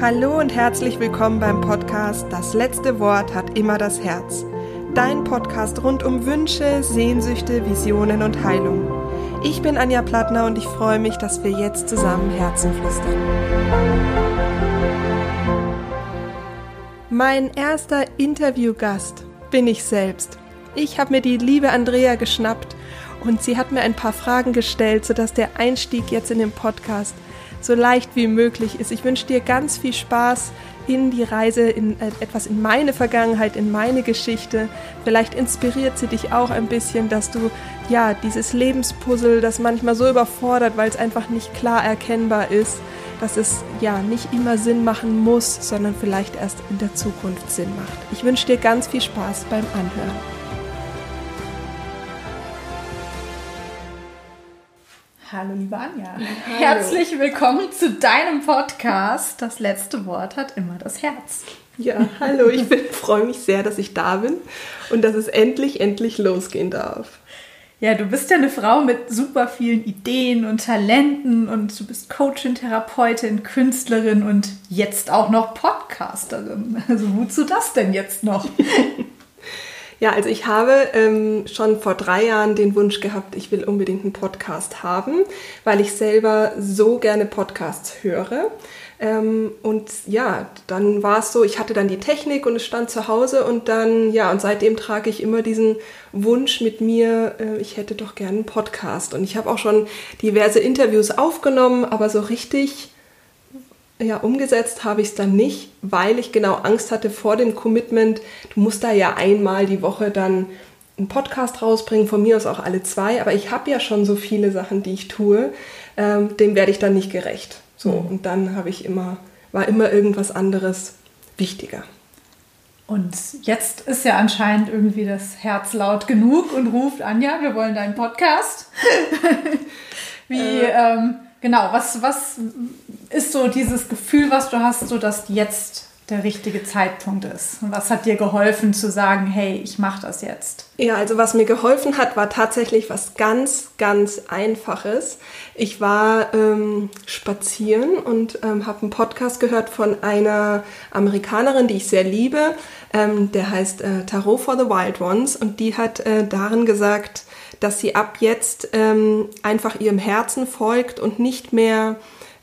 Hallo und herzlich willkommen beim Podcast Das letzte Wort hat immer das Herz. Dein Podcast rund um Wünsche, Sehnsüchte, Visionen und Heilung. Ich bin Anja Plattner und ich freue mich, dass wir jetzt zusammen Herzen flüstern. Mein erster Interviewgast bin ich selbst. Ich habe mir die liebe Andrea geschnappt und sie hat mir ein paar Fragen gestellt, sodass der Einstieg jetzt in den Podcast so leicht wie möglich ist. Ich wünsche dir ganz viel Spaß in die Reise, in äh, etwas in meine Vergangenheit, in meine Geschichte. Vielleicht inspiriert sie dich auch ein bisschen, dass du ja dieses Lebenspuzzle, das manchmal so überfordert, weil es einfach nicht klar erkennbar ist, dass es ja nicht immer Sinn machen muss, sondern vielleicht erst in der Zukunft Sinn macht. Ich wünsche dir ganz viel Spaß beim Anhören. Hallo, liebe Anja. Hallo. Herzlich willkommen zu deinem Podcast. Das letzte Wort hat immer das Herz. Ja, hallo, ich freue mich sehr, dass ich da bin und dass es endlich, endlich losgehen darf. Ja, du bist ja eine Frau mit super vielen Ideen und Talenten und du bist Coachin, Therapeutin, Künstlerin und jetzt auch noch Podcasterin. Also wozu das denn jetzt noch? Ja, also ich habe ähm, schon vor drei Jahren den Wunsch gehabt, ich will unbedingt einen Podcast haben, weil ich selber so gerne Podcasts höre. Ähm, und ja, dann war es so, ich hatte dann die Technik und es stand zu Hause und dann, ja, und seitdem trage ich immer diesen Wunsch mit mir, äh, ich hätte doch gerne einen Podcast. Und ich habe auch schon diverse Interviews aufgenommen, aber so richtig ja, umgesetzt habe ich es dann nicht, weil ich genau Angst hatte vor dem Commitment. Du musst da ja einmal die Woche dann einen Podcast rausbringen, von mir aus auch alle zwei, aber ich habe ja schon so viele Sachen, die ich tue, ähm, dem werde ich dann nicht gerecht. So, mhm. und dann habe ich immer, war immer irgendwas anderes wichtiger. Und jetzt ist ja anscheinend irgendwie das Herz laut genug und ruft Anja, wir wollen deinen Podcast. Wie, äh, ähm, Genau, was, was ist so dieses Gefühl, was du hast, so dass jetzt der richtige Zeitpunkt ist? Und was hat dir geholfen zu sagen, hey, ich mache das jetzt? Ja, also was mir geholfen hat, war tatsächlich was ganz, ganz Einfaches. Ich war ähm, spazieren und ähm, habe einen Podcast gehört von einer Amerikanerin, die ich sehr liebe. Ähm, der heißt äh, Tarot for the Wild Ones und die hat äh, darin gesagt, dass sie ab jetzt ähm, einfach ihrem Herzen folgt und nicht mehr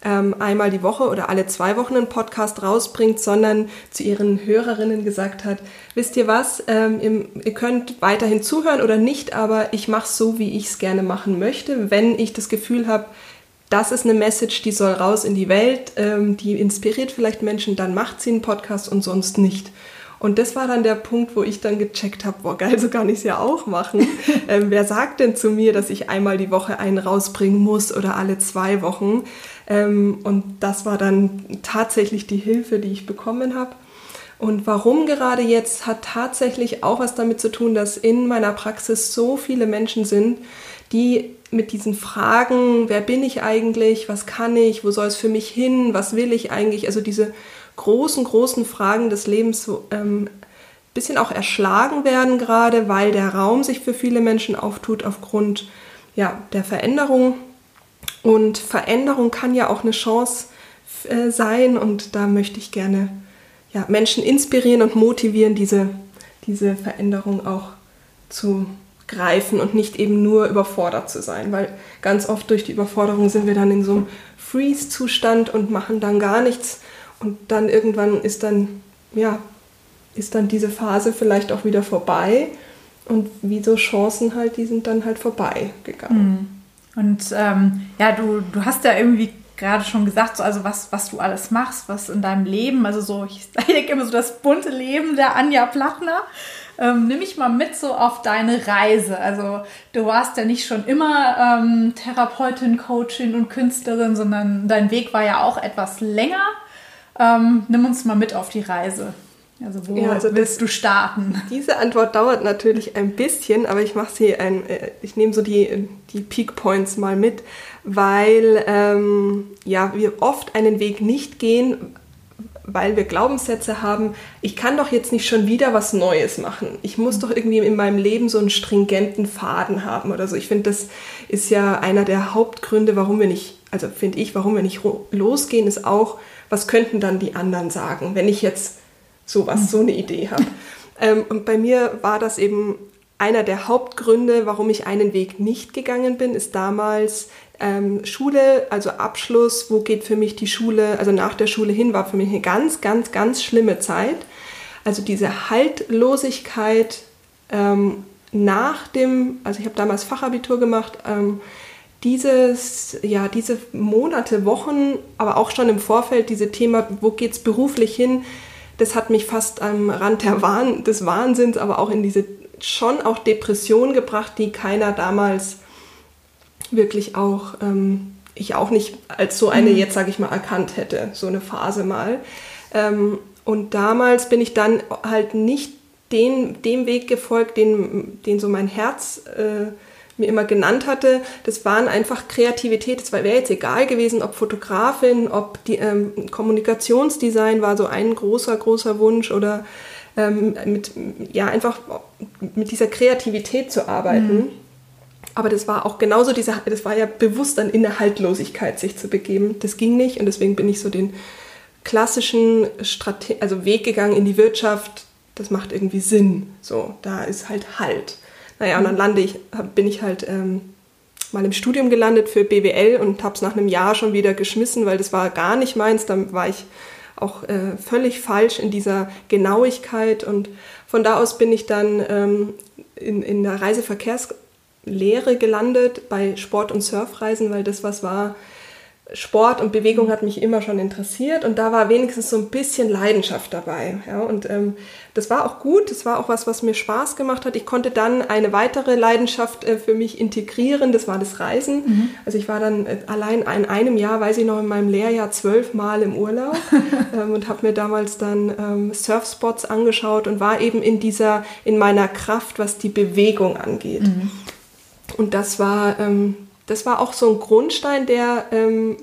ähm, einmal die Woche oder alle zwei Wochen einen Podcast rausbringt, sondern zu ihren Hörerinnen gesagt hat, wisst ihr was, ähm, ihr, könnt weiterhin zuhören oder nicht, aber ich mache so, wie ich es gerne machen möchte. Wenn ich das Gefühl habe, das ist eine Message, die soll raus in die Welt, ähm, die inspiriert vielleicht Menschen, dann macht sie einen Podcast und sonst nicht. Und das war dann der Punkt, wo ich dann gecheckt habe, boah, geil, so kann ich es ja auch machen. ähm, wer sagt denn zu mir, dass ich einmal die Woche einen rausbringen muss oder alle zwei Wochen? Ähm, und das war dann tatsächlich die Hilfe, die ich bekommen habe. Und warum gerade jetzt, hat tatsächlich auch was damit zu tun, dass in meiner Praxis so viele Menschen sind, die mit diesen Fragen, wer bin ich eigentlich, was kann ich, wo soll es für mich hin, was will ich eigentlich, also diese großen, großen Fragen des Lebens ähm, bisschen auch erschlagen werden gerade, weil der Raum sich für viele Menschen auftut aufgrund ja, der Veränderung. Und Veränderung kann ja auch eine Chance äh, sein. Und da möchte ich gerne ja, Menschen inspirieren und motivieren, diese, diese Veränderung auch zu greifen und nicht eben nur überfordert zu sein, weil ganz oft durch die Überforderung sind wir dann in so einem Freeze-Zustand und machen dann gar nichts und dann irgendwann ist dann, ja, ist dann diese Phase vielleicht auch wieder vorbei. Und wie so Chancen halt, die sind dann halt vorbei gegangen. Mhm. Und ähm, ja, du, du hast ja irgendwie gerade schon gesagt, so, also was, was du alles machst, was in deinem Leben, also so, ich, denke immer so das bunte Leben der Anja Plattner. Ähm, nimm mich mal mit so auf deine Reise. Also du warst ja nicht schon immer ähm, Therapeutin, Coachin und Künstlerin, sondern dein Weg war ja auch etwas länger. Ähm, nimm uns mal mit auf die Reise. Also wo ja, also willst das, du starten? Diese Antwort dauert natürlich ein bisschen, aber ich mache sie ein, äh, ich nehme so die, die Peak Points mal mit, weil ähm, ja, wir oft einen Weg nicht gehen, weil wir Glaubenssätze haben, ich kann doch jetzt nicht schon wieder was Neues machen. Ich muss doch irgendwie in meinem Leben so einen stringenten Faden haben oder so. Ich finde, das ist ja einer der Hauptgründe, warum wir nicht also finde ich, warum wir nicht losgehen, ist auch, was könnten dann die anderen sagen, wenn ich jetzt sowas, so eine Idee habe. ähm, und bei mir war das eben einer der Hauptgründe, warum ich einen Weg nicht gegangen bin, ist damals ähm, Schule, also Abschluss, wo geht für mich die Schule, also nach der Schule hin, war für mich eine ganz, ganz, ganz schlimme Zeit. Also diese Haltlosigkeit ähm, nach dem, also ich habe damals Fachabitur gemacht, ähm, dieses, ja, diese Monate, Wochen, aber auch schon im Vorfeld, diese Thema, wo geht es beruflich hin, das hat mich fast am Rand der Wahn, des Wahnsinns, aber auch in diese schon auch Depression gebracht, die keiner damals wirklich auch, ähm, ich auch nicht als so eine mhm. jetzt, sage ich mal, erkannt hätte, so eine Phase mal. Ähm, und damals bin ich dann halt nicht den, dem Weg gefolgt, den, den so mein Herz äh, mir immer genannt hatte. Das waren einfach Kreativität. Es wäre jetzt egal gewesen, ob Fotografin, ob die ähm, Kommunikationsdesign war so ein großer, großer Wunsch oder ähm, mit, ja, einfach mit dieser Kreativität zu arbeiten. Mhm. Aber das war auch genauso diese, das war ja bewusst dann in der Haltlosigkeit sich zu begeben. Das ging nicht und deswegen bin ich so den klassischen Strate also Weg gegangen in die Wirtschaft. Das macht irgendwie Sinn. So, da ist halt Halt. Naja, und dann lande ich, bin ich halt ähm, mal im Studium gelandet für BWL und habe es nach einem Jahr schon wieder geschmissen, weil das war gar nicht meins. Dann war ich auch äh, völlig falsch in dieser Genauigkeit. Und von da aus bin ich dann ähm, in, in der Reiseverkehrslehre gelandet bei Sport- und Surfreisen, weil das was war, Sport und Bewegung hat mich immer schon interessiert und da war wenigstens so ein bisschen Leidenschaft dabei. Ja, und ähm, das war auch gut, das war auch was, was mir Spaß gemacht hat. Ich konnte dann eine weitere Leidenschaft äh, für mich integrieren, das war das Reisen. Mhm. Also ich war dann äh, allein in einem Jahr, weiß ich noch, in meinem Lehrjahr zwölfmal im Urlaub ähm, und habe mir damals dann ähm, Surfspots angeschaut und war eben in dieser, in meiner Kraft, was die Bewegung angeht. Mhm. Und das war ähm, das war auch so ein Grundstein, der, ähm,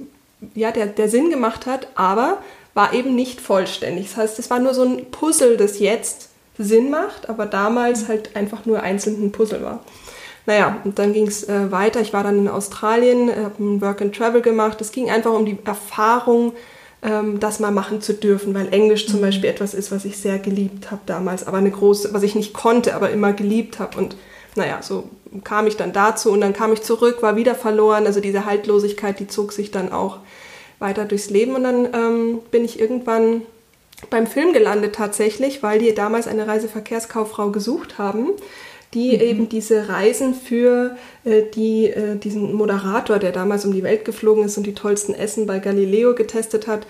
ja, der, der Sinn gemacht hat, aber war eben nicht vollständig. Das heißt, es war nur so ein Puzzle, das jetzt Sinn macht, aber damals halt einfach nur einzeln ein Puzzle war. Naja, und dann ging es äh, weiter. Ich war dann in Australien, habe ein Work and Travel gemacht. Es ging einfach um die Erfahrung, ähm, das mal machen zu dürfen, weil Englisch zum mhm. Beispiel etwas ist, was ich sehr geliebt habe damals, aber eine große, was ich nicht konnte, aber immer geliebt habe. Und naja, so kam ich dann dazu und dann kam ich zurück, war wieder verloren. Also diese Haltlosigkeit, die zog sich dann auch weiter durchs Leben. Und dann ähm, bin ich irgendwann beim Film gelandet tatsächlich, weil die damals eine Reiseverkehrskauffrau gesucht haben, die mhm. eben diese Reisen für äh, die, äh, diesen Moderator, der damals um die Welt geflogen ist und die tollsten Essen bei Galileo getestet hat,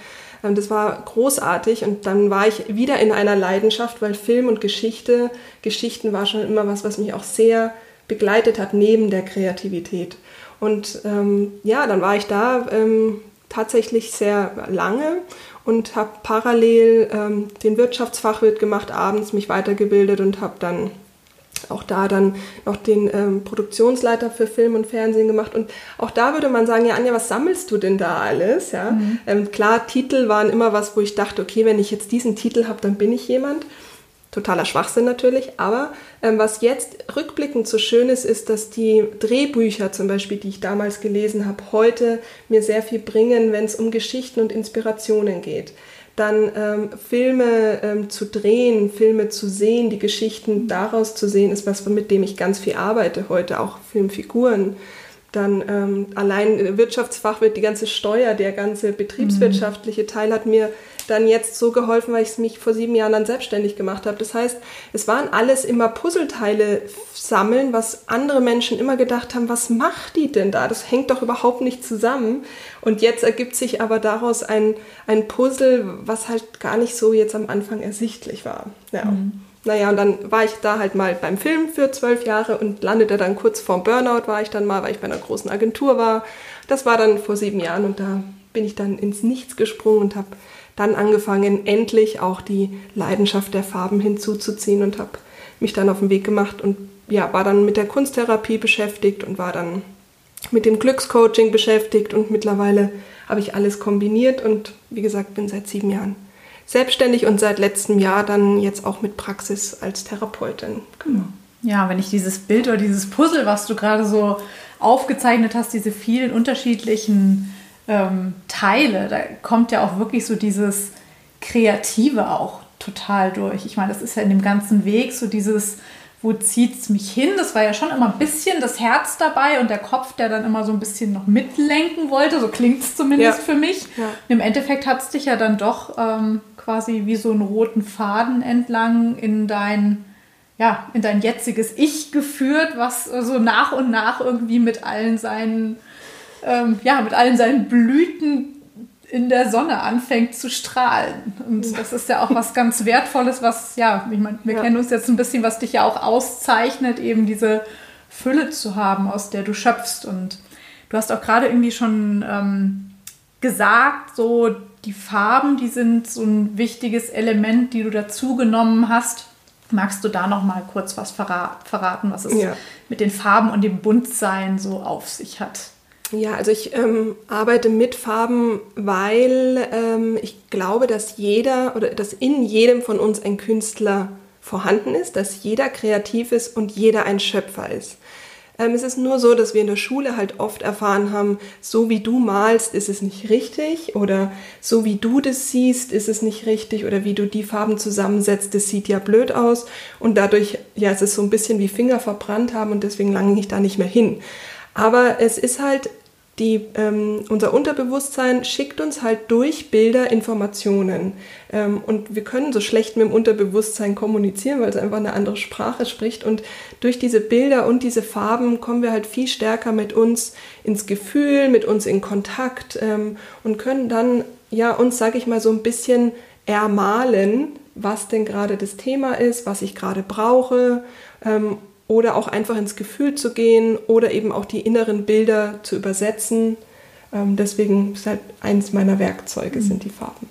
das war großartig und dann war ich wieder in einer Leidenschaft, weil Film und Geschichte, Geschichten war schon immer was, was mich auch sehr begleitet hat neben der Kreativität. Und ähm, ja, dann war ich da ähm, tatsächlich sehr lange und habe parallel ähm, den Wirtschaftsfachwirt gemacht, abends mich weitergebildet und habe dann auch da dann noch den ähm, Produktionsleiter für Film und Fernsehen gemacht. Und auch da würde man sagen, ja, Anja, was sammelst du denn da alles? Ja? Mhm. Ähm, klar, Titel waren immer was, wo ich dachte, okay, wenn ich jetzt diesen Titel habe, dann bin ich jemand. Totaler Schwachsinn natürlich, aber ähm, was jetzt rückblickend so schön ist, ist, dass die Drehbücher zum Beispiel, die ich damals gelesen habe, heute mir sehr viel bringen, wenn es um Geschichten und Inspirationen geht. Dann ähm, Filme ähm, zu drehen, Filme zu sehen, die Geschichten daraus zu sehen, ist was, mit dem ich ganz viel arbeite heute, auch Filmfiguren. Dann ähm, allein Wirtschaftsfachwirt, die ganze Steuer, der ganze betriebswirtschaftliche Teil hat mir dann jetzt so geholfen, weil ich es mich vor sieben Jahren dann selbstständig gemacht habe. Das heißt, es waren alles immer Puzzleteile sammeln, was andere Menschen immer gedacht haben, was macht die denn da? Das hängt doch überhaupt nicht zusammen. Und jetzt ergibt sich aber daraus ein, ein Puzzle, was halt gar nicht so jetzt am Anfang ersichtlich war. Ja. Mhm. Naja, und dann war ich da halt mal beim Film für zwölf Jahre und landete dann kurz vorm Burnout, war ich dann mal, weil ich bei einer großen Agentur war. Das war dann vor sieben Jahren und da bin ich dann ins Nichts gesprungen und habe dann angefangen, endlich auch die Leidenschaft der Farben hinzuzuziehen und habe mich dann auf den Weg gemacht und ja, war dann mit der Kunsttherapie beschäftigt und war dann mit dem Glückscoaching beschäftigt und mittlerweile habe ich alles kombiniert und wie gesagt, bin seit sieben Jahren selbstständig und seit letztem Jahr dann jetzt auch mit Praxis als Therapeutin. Genau. Ja, wenn ich dieses Bild oder dieses Puzzle, was du gerade so aufgezeichnet hast, diese vielen unterschiedlichen ähm, teile, da kommt ja auch wirklich so dieses Kreative auch total durch. Ich meine, das ist ja in dem ganzen Weg so dieses, wo zieht es mich hin? Das war ja schon immer ein bisschen das Herz dabei und der Kopf, der dann immer so ein bisschen noch mitlenken wollte. So klingt es zumindest ja. für mich. Ja. Im Endeffekt hat es dich ja dann doch ähm, quasi wie so einen roten Faden entlang in dein, ja, in dein jetziges Ich geführt, was so nach und nach irgendwie mit allen seinen, ähm, ja, mit allen seinen Blüten in der Sonne anfängt zu strahlen. Und das ist ja auch was ganz Wertvolles, was, ja, ich meine, wir ja. kennen uns jetzt ein bisschen, was dich ja auch auszeichnet, eben diese Fülle zu haben, aus der du schöpfst. Und du hast auch gerade irgendwie schon ähm, gesagt, so die Farben, die sind so ein wichtiges Element, die du dazu genommen hast. Magst du da noch mal kurz was verraten, was es ja. mit den Farben und dem Buntsein so auf sich hat? Ja, also ich ähm, arbeite mit Farben, weil ähm, ich glaube, dass jeder oder dass in jedem von uns ein Künstler vorhanden ist, dass jeder kreativ ist und jeder ein Schöpfer ist. Ähm, es ist nur so, dass wir in der Schule halt oft erfahren haben, so wie du malst, ist es nicht richtig oder so wie du das siehst, ist es nicht richtig oder wie du die Farben zusammensetzt, das sieht ja blöd aus und dadurch, ja, es ist so ein bisschen wie Finger verbrannt haben und deswegen lange ich da nicht mehr hin. Aber es ist halt, die, ähm, unser Unterbewusstsein schickt uns halt durch Bilder Informationen. Ähm, und wir können so schlecht mit dem Unterbewusstsein kommunizieren, weil es einfach eine andere Sprache spricht. Und durch diese Bilder und diese Farben kommen wir halt viel stärker mit uns ins Gefühl, mit uns in Kontakt ähm, und können dann ja uns, sage ich mal, so ein bisschen ermalen, was denn gerade das Thema ist, was ich gerade brauche ähm, oder auch einfach ins Gefühl zu gehen oder eben auch die inneren Bilder zu übersetzen. Ähm, deswegen ist halt eins meiner Werkzeuge mhm. sind die Farben.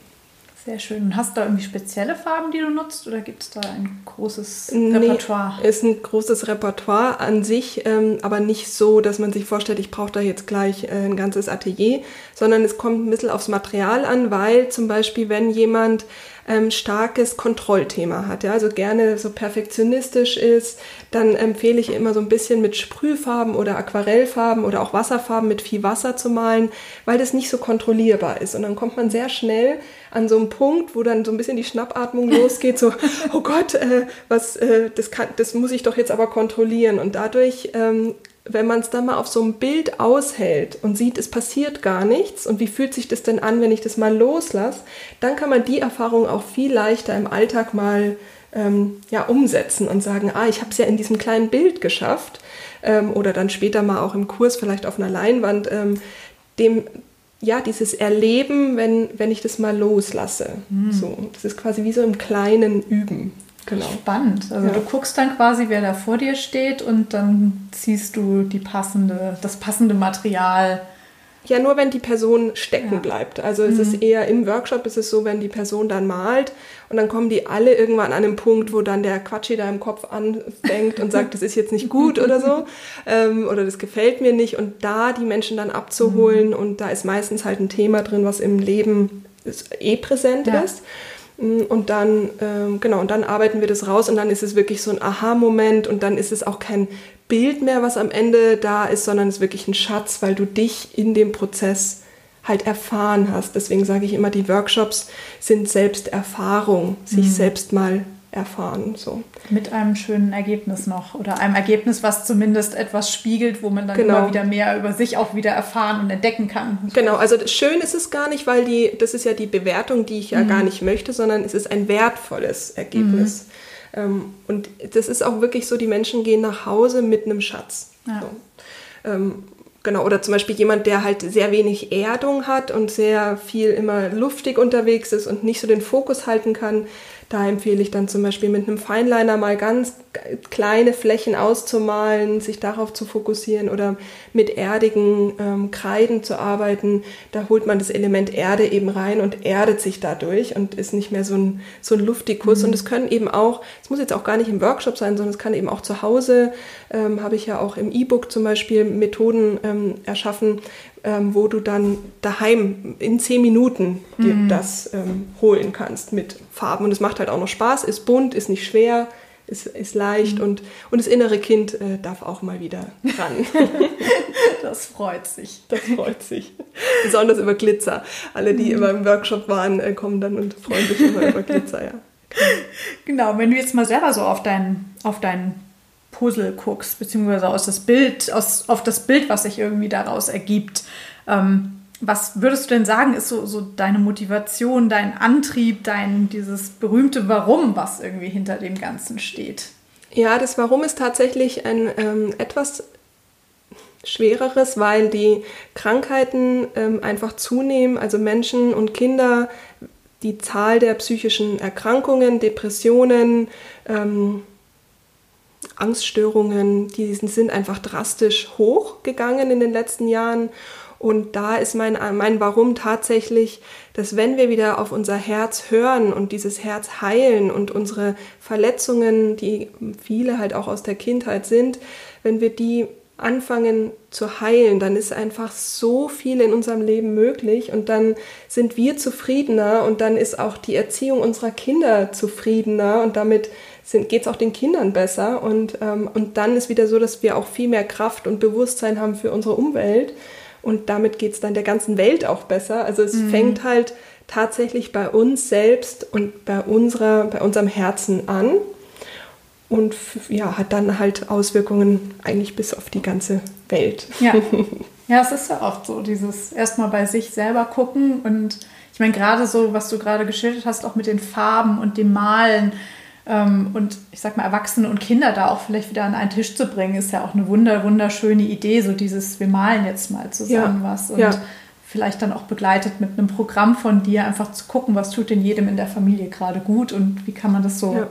Sehr schön. Und hast du da irgendwie spezielle Farben, die du nutzt oder gibt es da ein großes Repertoire? Nee, ist ein großes Repertoire an sich, ähm, aber nicht so, dass man sich vorstellt, ich brauche da jetzt gleich äh, ein ganzes Atelier, sondern es kommt ein bisschen aufs Material an, weil zum Beispiel, wenn jemand ähm, starkes Kontrollthema hat, ja, also gerne so perfektionistisch ist, dann empfehle ich immer so ein bisschen mit Sprühfarben oder Aquarellfarben oder auch Wasserfarben mit viel Wasser zu malen, weil das nicht so kontrollierbar ist. Und dann kommt man sehr schnell an so einen Punkt, wo dann so ein bisschen die Schnappatmung losgeht, so, oh Gott, äh, was, äh, das, kann, das muss ich doch jetzt aber kontrollieren. Und dadurch ähm, wenn man es dann mal auf so einem Bild aushält und sieht, es passiert gar nichts und wie fühlt sich das denn an, wenn ich das mal loslasse, dann kann man die Erfahrung auch viel leichter im Alltag mal ähm, ja, umsetzen und sagen, ah, ich habe es ja in diesem kleinen Bild geschafft ähm, oder dann später mal auch im Kurs vielleicht auf einer Leinwand, ähm, dem ja, dieses Erleben, wenn, wenn ich das mal loslasse. Mhm. So, das ist quasi wie so im kleinen Üben. Genau. Spannend. Also ja. du guckst dann quasi, wer da vor dir steht und dann ziehst du die passende, das passende Material. Ja, nur wenn die Person stecken ja. bleibt. Also es mhm. ist eher im Workshop ist es so, wenn die Person dann malt und dann kommen die alle irgendwann an einen Punkt, wo dann der Quatschi da im Kopf anfängt und sagt, das ist jetzt nicht gut oder so ähm, oder das gefällt mir nicht und da die Menschen dann abzuholen mhm. und da ist meistens halt ein Thema drin, was im Leben eh präsent ja. ist. Mm, und dann, ähm, genau, und dann arbeiten wir das raus und dann ist es wirklich so ein Aha-Moment und dann ist es auch kein Bild mehr, was am Ende da ist, sondern es ist wirklich ein Schatz, weil du dich in dem Prozess halt erfahren hast. Deswegen sage ich immer, die Workshops sind Selbsterfahrung, sich mhm. selbst mal erfahren. So. Mit einem schönen Ergebnis noch oder einem Ergebnis, was zumindest etwas spiegelt, wo man dann genau. immer wieder mehr über sich auch wieder erfahren und entdecken kann. Genau, also schön ist es gar nicht, weil die, das ist ja die Bewertung, die ich ja mhm. gar nicht möchte, sondern es ist ein wertvolles Ergebnis. Mhm. Ähm, und das ist auch wirklich so, die Menschen gehen nach Hause mit einem Schatz. Ja. So. Ähm, Genau, oder zum Beispiel jemand, der halt sehr wenig Erdung hat und sehr viel immer luftig unterwegs ist und nicht so den Fokus halten kann, da empfehle ich dann zum Beispiel mit einem Feinliner mal ganz kleine Flächen auszumalen, sich darauf zu fokussieren oder mit erdigen ähm, Kreiden zu arbeiten. Da holt man das Element Erde eben rein und erdet sich dadurch und ist nicht mehr so ein, so ein Luftikus. Mhm. Und es können eben auch, es muss jetzt auch gar nicht im Workshop sein, sondern es kann eben auch zu Hause, ähm, habe ich ja auch im E-Book zum Beispiel Methoden ähm, erschaffen, ähm, wo du dann daheim in zehn Minuten dir mhm. das ähm, holen kannst mit Farben. Und es macht halt auch noch Spaß, ist bunt, ist nicht schwer, ist, ist leicht mhm. und, und das innere Kind äh, darf auch mal wieder ran. Das freut sich. Das freut sich. Besonders über Glitzer. Alle, die immer im Workshop waren, äh, kommen dann und freuen sich immer über Glitzer, ja. Genau, wenn du jetzt mal selber so auf dein, auf dein Puzzle guckst, beziehungsweise aus das Bild, aus, auf das Bild, was sich irgendwie daraus ergibt, ähm, was würdest du denn sagen, ist so, so deine Motivation, dein Antrieb, dein dieses berühmte Warum, was irgendwie hinter dem Ganzen steht? Ja, das Warum ist tatsächlich ein ähm, etwas schwereres, weil die Krankheiten ähm, einfach zunehmen. Also Menschen und Kinder, die Zahl der psychischen Erkrankungen, Depressionen, ähm, Angststörungen, die sind einfach drastisch hochgegangen in den letzten Jahren. Und da ist mein, mein Warum tatsächlich, dass wenn wir wieder auf unser Herz hören und dieses Herz heilen und unsere Verletzungen, die viele halt auch aus der Kindheit sind, wenn wir die anfangen zu heilen, dann ist einfach so viel in unserem Leben möglich und dann sind wir zufriedener und dann ist auch die Erziehung unserer Kinder zufriedener und damit geht es auch den Kindern besser und, ähm, und dann ist wieder so, dass wir auch viel mehr Kraft und Bewusstsein haben für unsere Umwelt und damit geht es dann der ganzen Welt auch besser. Also es mhm. fängt halt tatsächlich bei uns selbst und bei, unserer, bei unserem Herzen an und ja, hat dann halt Auswirkungen eigentlich bis auf die ganze Welt. Ja, ja es ist ja oft so, dieses erstmal bei sich selber gucken und ich meine, gerade so, was du gerade geschildert hast, auch mit den Farben und dem Malen, und ich sag mal, Erwachsene und Kinder da auch vielleicht wieder an einen Tisch zu bringen, ist ja auch eine wunder, wunderschöne Idee, so dieses, wir malen jetzt mal zusammen ja. was und ja. vielleicht dann auch begleitet mit einem Programm von dir, einfach zu gucken, was tut denn jedem in der Familie gerade gut und wie kann man das so ja.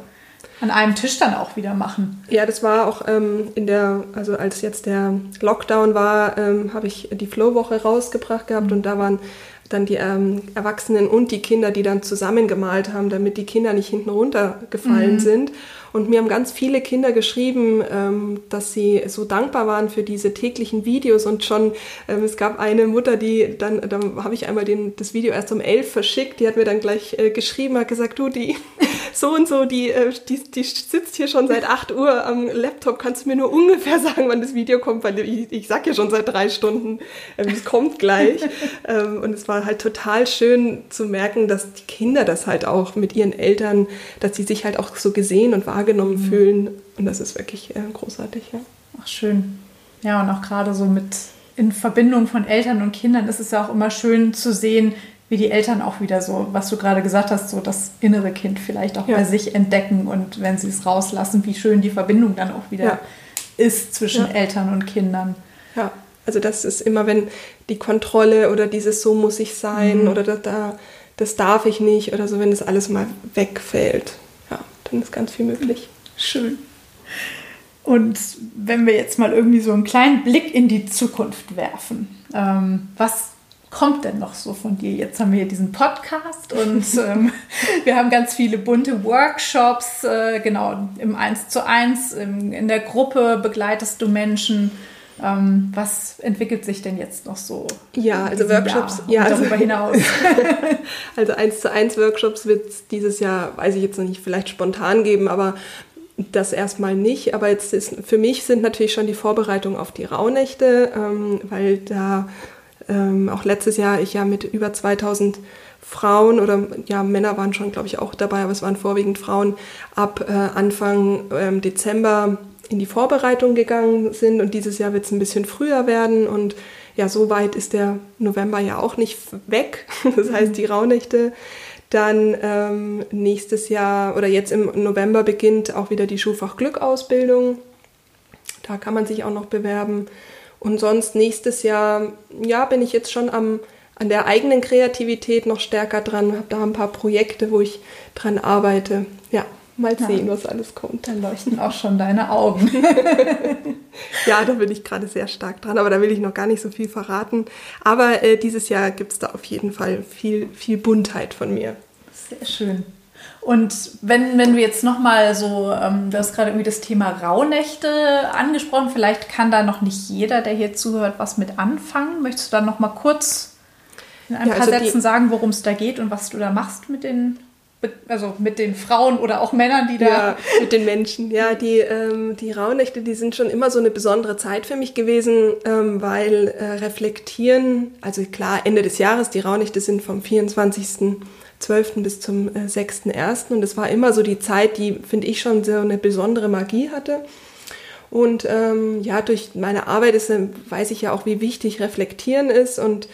an einem Tisch dann auch wieder machen. Ja, das war auch ähm, in der, also als jetzt der Lockdown war, ähm, habe ich die Flow-Woche rausgebracht gehabt mhm. und da waren dann die ähm, Erwachsenen und die Kinder, die dann zusammen gemalt haben, damit die Kinder nicht hinten runtergefallen mhm. sind. Und mir haben ganz viele Kinder geschrieben, ähm, dass sie so dankbar waren für diese täglichen Videos und schon, ähm, es gab eine Mutter, die dann, dann habe ich einmal den, das Video erst um elf verschickt, die hat mir dann gleich äh, geschrieben, hat gesagt, du, die so und so, die, äh, die, die sitzt hier schon seit acht Uhr am Laptop, kannst du mir nur ungefähr sagen, wann das Video kommt, weil ich, ich sag ja schon seit drei Stunden, ähm, es kommt gleich. ähm, und es war halt total schön zu merken, dass die Kinder das halt auch mit ihren Eltern, dass sie sich halt auch so gesehen und wahrgenommen wahrgenommen mhm. fühlen. Und das ist wirklich äh, großartig. Ja. Ach, schön. Ja, und auch gerade so mit in Verbindung von Eltern und Kindern ist es ja auch immer schön zu sehen, wie die Eltern auch wieder so, was du gerade gesagt hast, so das innere Kind vielleicht auch ja. bei sich entdecken und wenn sie es rauslassen, wie schön die Verbindung dann auch wieder ja. ist zwischen ja. Eltern und Kindern. Ja, also das ist immer, wenn die Kontrolle oder dieses so muss ich sein mhm. oder da, da, das darf ich nicht oder so, wenn das alles mal wegfällt dann ist ganz viel möglich. Schön. Und wenn wir jetzt mal irgendwie so einen kleinen Blick in die Zukunft werfen, ähm, was kommt denn noch so von dir? Jetzt haben wir hier diesen Podcast und ähm, wir haben ganz viele bunte Workshops, äh, genau, im 1 zu 1, im, in der Gruppe begleitest du Menschen. Ähm, was entwickelt sich denn jetzt noch so? Ja, also Workshops, ja, also, darüber hinaus. also eins zu eins Workshops wird es dieses Jahr, weiß ich jetzt noch nicht, vielleicht spontan geben, aber das erstmal nicht. Aber jetzt ist für mich sind natürlich schon die Vorbereitungen auf die Rauhnächte, ähm, weil da ähm, auch letztes Jahr ich ja mit über 2000 Frauen oder ja, Männer waren schon, glaube ich, auch dabei, aber es waren vorwiegend Frauen ab äh, Anfang ähm, Dezember in die Vorbereitung gegangen sind und dieses Jahr wird es ein bisschen früher werden und ja, so weit ist der November ja auch nicht weg. Das heißt, die Rauhnächte. Dann ähm, nächstes Jahr oder jetzt im November beginnt auch wieder die Schulfach Glück Ausbildung. Da kann man sich auch noch bewerben. Und sonst nächstes Jahr, ja, bin ich jetzt schon am, an der eigenen Kreativität noch stärker dran. Habe da ein paar Projekte, wo ich dran arbeite. Ja. Mal sehen, ja. was alles kommt. Dann leuchten auch schon deine Augen. ja, da bin ich gerade sehr stark dran, aber da will ich noch gar nicht so viel verraten. Aber äh, dieses Jahr gibt es da auf jeden Fall viel, viel Buntheit von mir. Sehr schön. Und wenn, wenn du jetzt nochmal so, ähm, du hast gerade irgendwie das Thema Rauhnächte angesprochen, vielleicht kann da noch nicht jeder, der hier zuhört, was mit anfangen. Möchtest du dann nochmal kurz in ein ja, paar also Sätzen sagen, worum es da geht und was du da machst mit den also mit den Frauen oder auch Männern, die da. Ja, mit den Menschen. Ja, die, ähm, die Rauhnächte, die sind schon immer so eine besondere Zeit für mich gewesen, ähm, weil äh, reflektieren, also klar, Ende des Jahres, die Rauhnächte sind vom 24. 12. bis zum äh, 6.1. Und es war immer so die Zeit, die, finde ich, schon so eine besondere Magie hatte. Und ähm, ja, durch meine Arbeit ist, äh, weiß ich ja auch, wie wichtig Reflektieren ist und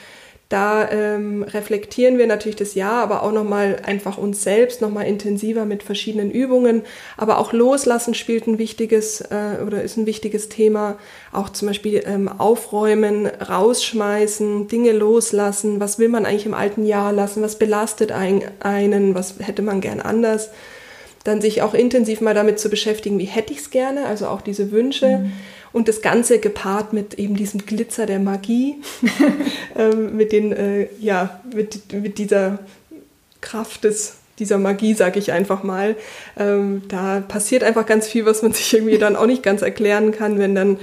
da ähm, reflektieren wir natürlich das Jahr, aber auch nochmal einfach uns selbst nochmal intensiver mit verschiedenen Übungen. Aber auch Loslassen spielt ein wichtiges äh, oder ist ein wichtiges Thema. Auch zum Beispiel ähm, aufräumen, rausschmeißen, Dinge loslassen. Was will man eigentlich im alten Jahr lassen? Was belastet ein, einen? Was hätte man gern anders? Dann sich auch intensiv mal damit zu beschäftigen, wie hätte ich es gerne, also auch diese Wünsche. Mhm und das Ganze gepaart mit eben diesem Glitzer der Magie, ähm, mit, den, äh, ja, mit, mit dieser Kraft des, dieser Magie, sage ich einfach mal. Ähm, da passiert einfach ganz viel, was man sich irgendwie dann auch nicht ganz erklären kann, wenn dann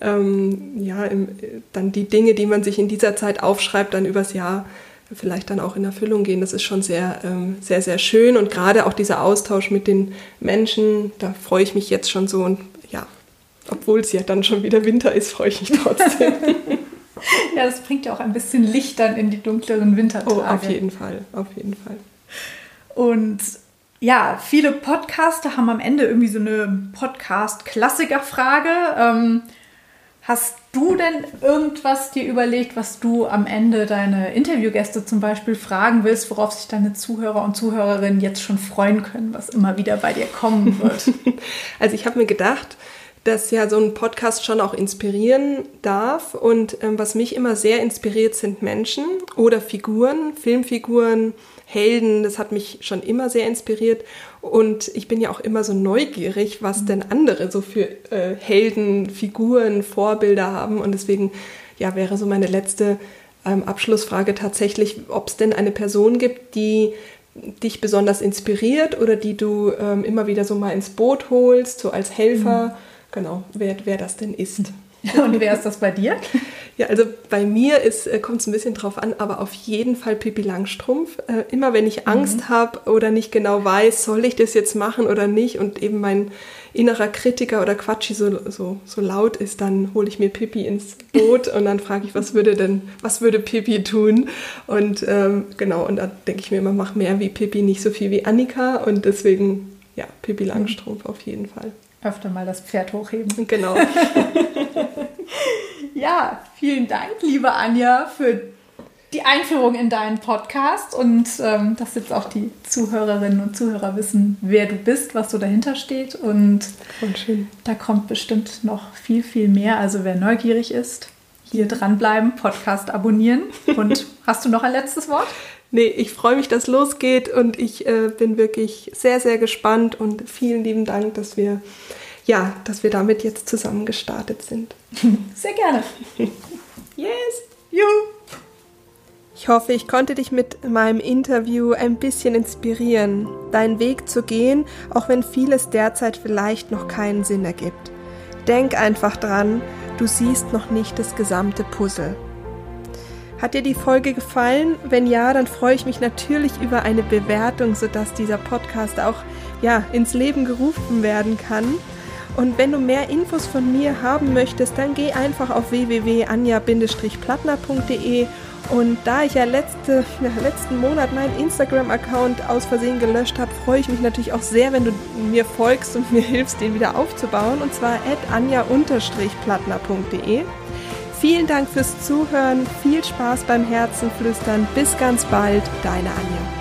ähm, ja, im, dann die Dinge, die man sich in dieser Zeit aufschreibt, dann übers Jahr vielleicht dann auch in Erfüllung gehen. Das ist schon sehr, ähm, sehr, sehr schön und gerade auch dieser Austausch mit den Menschen, da freue ich mich jetzt schon so und obwohl es ja dann schon wieder Winter ist, freue ich mich trotzdem. ja, das bringt ja auch ein bisschen Licht dann in die dunkleren Wintertage. Oh, auf jeden Fall, auf jeden Fall. Und ja, viele Podcaster haben am Ende irgendwie so eine Podcast-Klassiker-Frage. Ähm, hast du denn irgendwas dir überlegt, was du am Ende deine Interviewgäste zum Beispiel fragen willst, worauf sich deine Zuhörer und Zuhörerinnen jetzt schon freuen können, was immer wieder bei dir kommen wird? also ich habe mir gedacht, dass ja so ein Podcast schon auch inspirieren darf. Und ähm, was mich immer sehr inspiriert, sind Menschen oder Figuren, Filmfiguren, Helden. Das hat mich schon immer sehr inspiriert. Und ich bin ja auch immer so neugierig, was denn andere so für äh, Helden, Figuren, Vorbilder haben. Und deswegen ja, wäre so meine letzte ähm, Abschlussfrage tatsächlich, ob es denn eine Person gibt, die dich besonders inspiriert oder die du ähm, immer wieder so mal ins Boot holst, so als Helfer. Mhm genau, wer, wer das denn ist. Und wer ist das bei dir? Ja, also bei mir äh, kommt es ein bisschen drauf an, aber auf jeden Fall Pippi Langstrumpf. Äh, immer wenn ich Angst mhm. habe oder nicht genau weiß, soll ich das jetzt machen oder nicht und eben mein innerer Kritiker oder Quatschi so, so, so laut ist, dann hole ich mir Pippi ins Boot und dann frage ich, was würde denn, was würde Pippi tun? Und ähm, genau, und da denke ich mir immer, mach mehr wie Pippi, nicht so viel wie Annika und deswegen, ja, Pippi mhm. Langstrumpf mhm. auf jeden Fall öfter mal das Pferd hochheben. Genau. ja, vielen Dank, liebe Anja, für die Einführung in deinen Podcast und ähm, dass jetzt auch die Zuhörerinnen und Zuhörer wissen, wer du bist, was so dahinter steht. Und schön. da kommt bestimmt noch viel, viel mehr. Also wer neugierig ist, hier dranbleiben, Podcast abonnieren. Und hast du noch ein letztes Wort? Nee, ich freue mich, dass es losgeht und ich äh, bin wirklich sehr, sehr gespannt und vielen lieben Dank, dass wir, ja, dass wir damit jetzt zusammen gestartet sind. Sehr gerne. yes. Juhu. Ich hoffe, ich konnte dich mit meinem Interview ein bisschen inspirieren, deinen Weg zu gehen, auch wenn vieles derzeit vielleicht noch keinen Sinn ergibt. Denk einfach dran, du siehst noch nicht das gesamte Puzzle. Hat dir die Folge gefallen? Wenn ja, dann freue ich mich natürlich über eine Bewertung, sodass dieser Podcast auch ja, ins Leben gerufen werden kann. Und wenn du mehr Infos von mir haben möchtest, dann geh einfach auf www.anja-plattner.de und da ich ja letzte, ja, letzten Monat meinen Instagram-Account aus Versehen gelöscht habe, freue ich mich natürlich auch sehr, wenn du mir folgst und mir hilfst, den wieder aufzubauen. Und zwar at anja-plattner.de. Vielen Dank fürs Zuhören, viel Spaß beim Herzenflüstern. Bis ganz bald, deine Anja.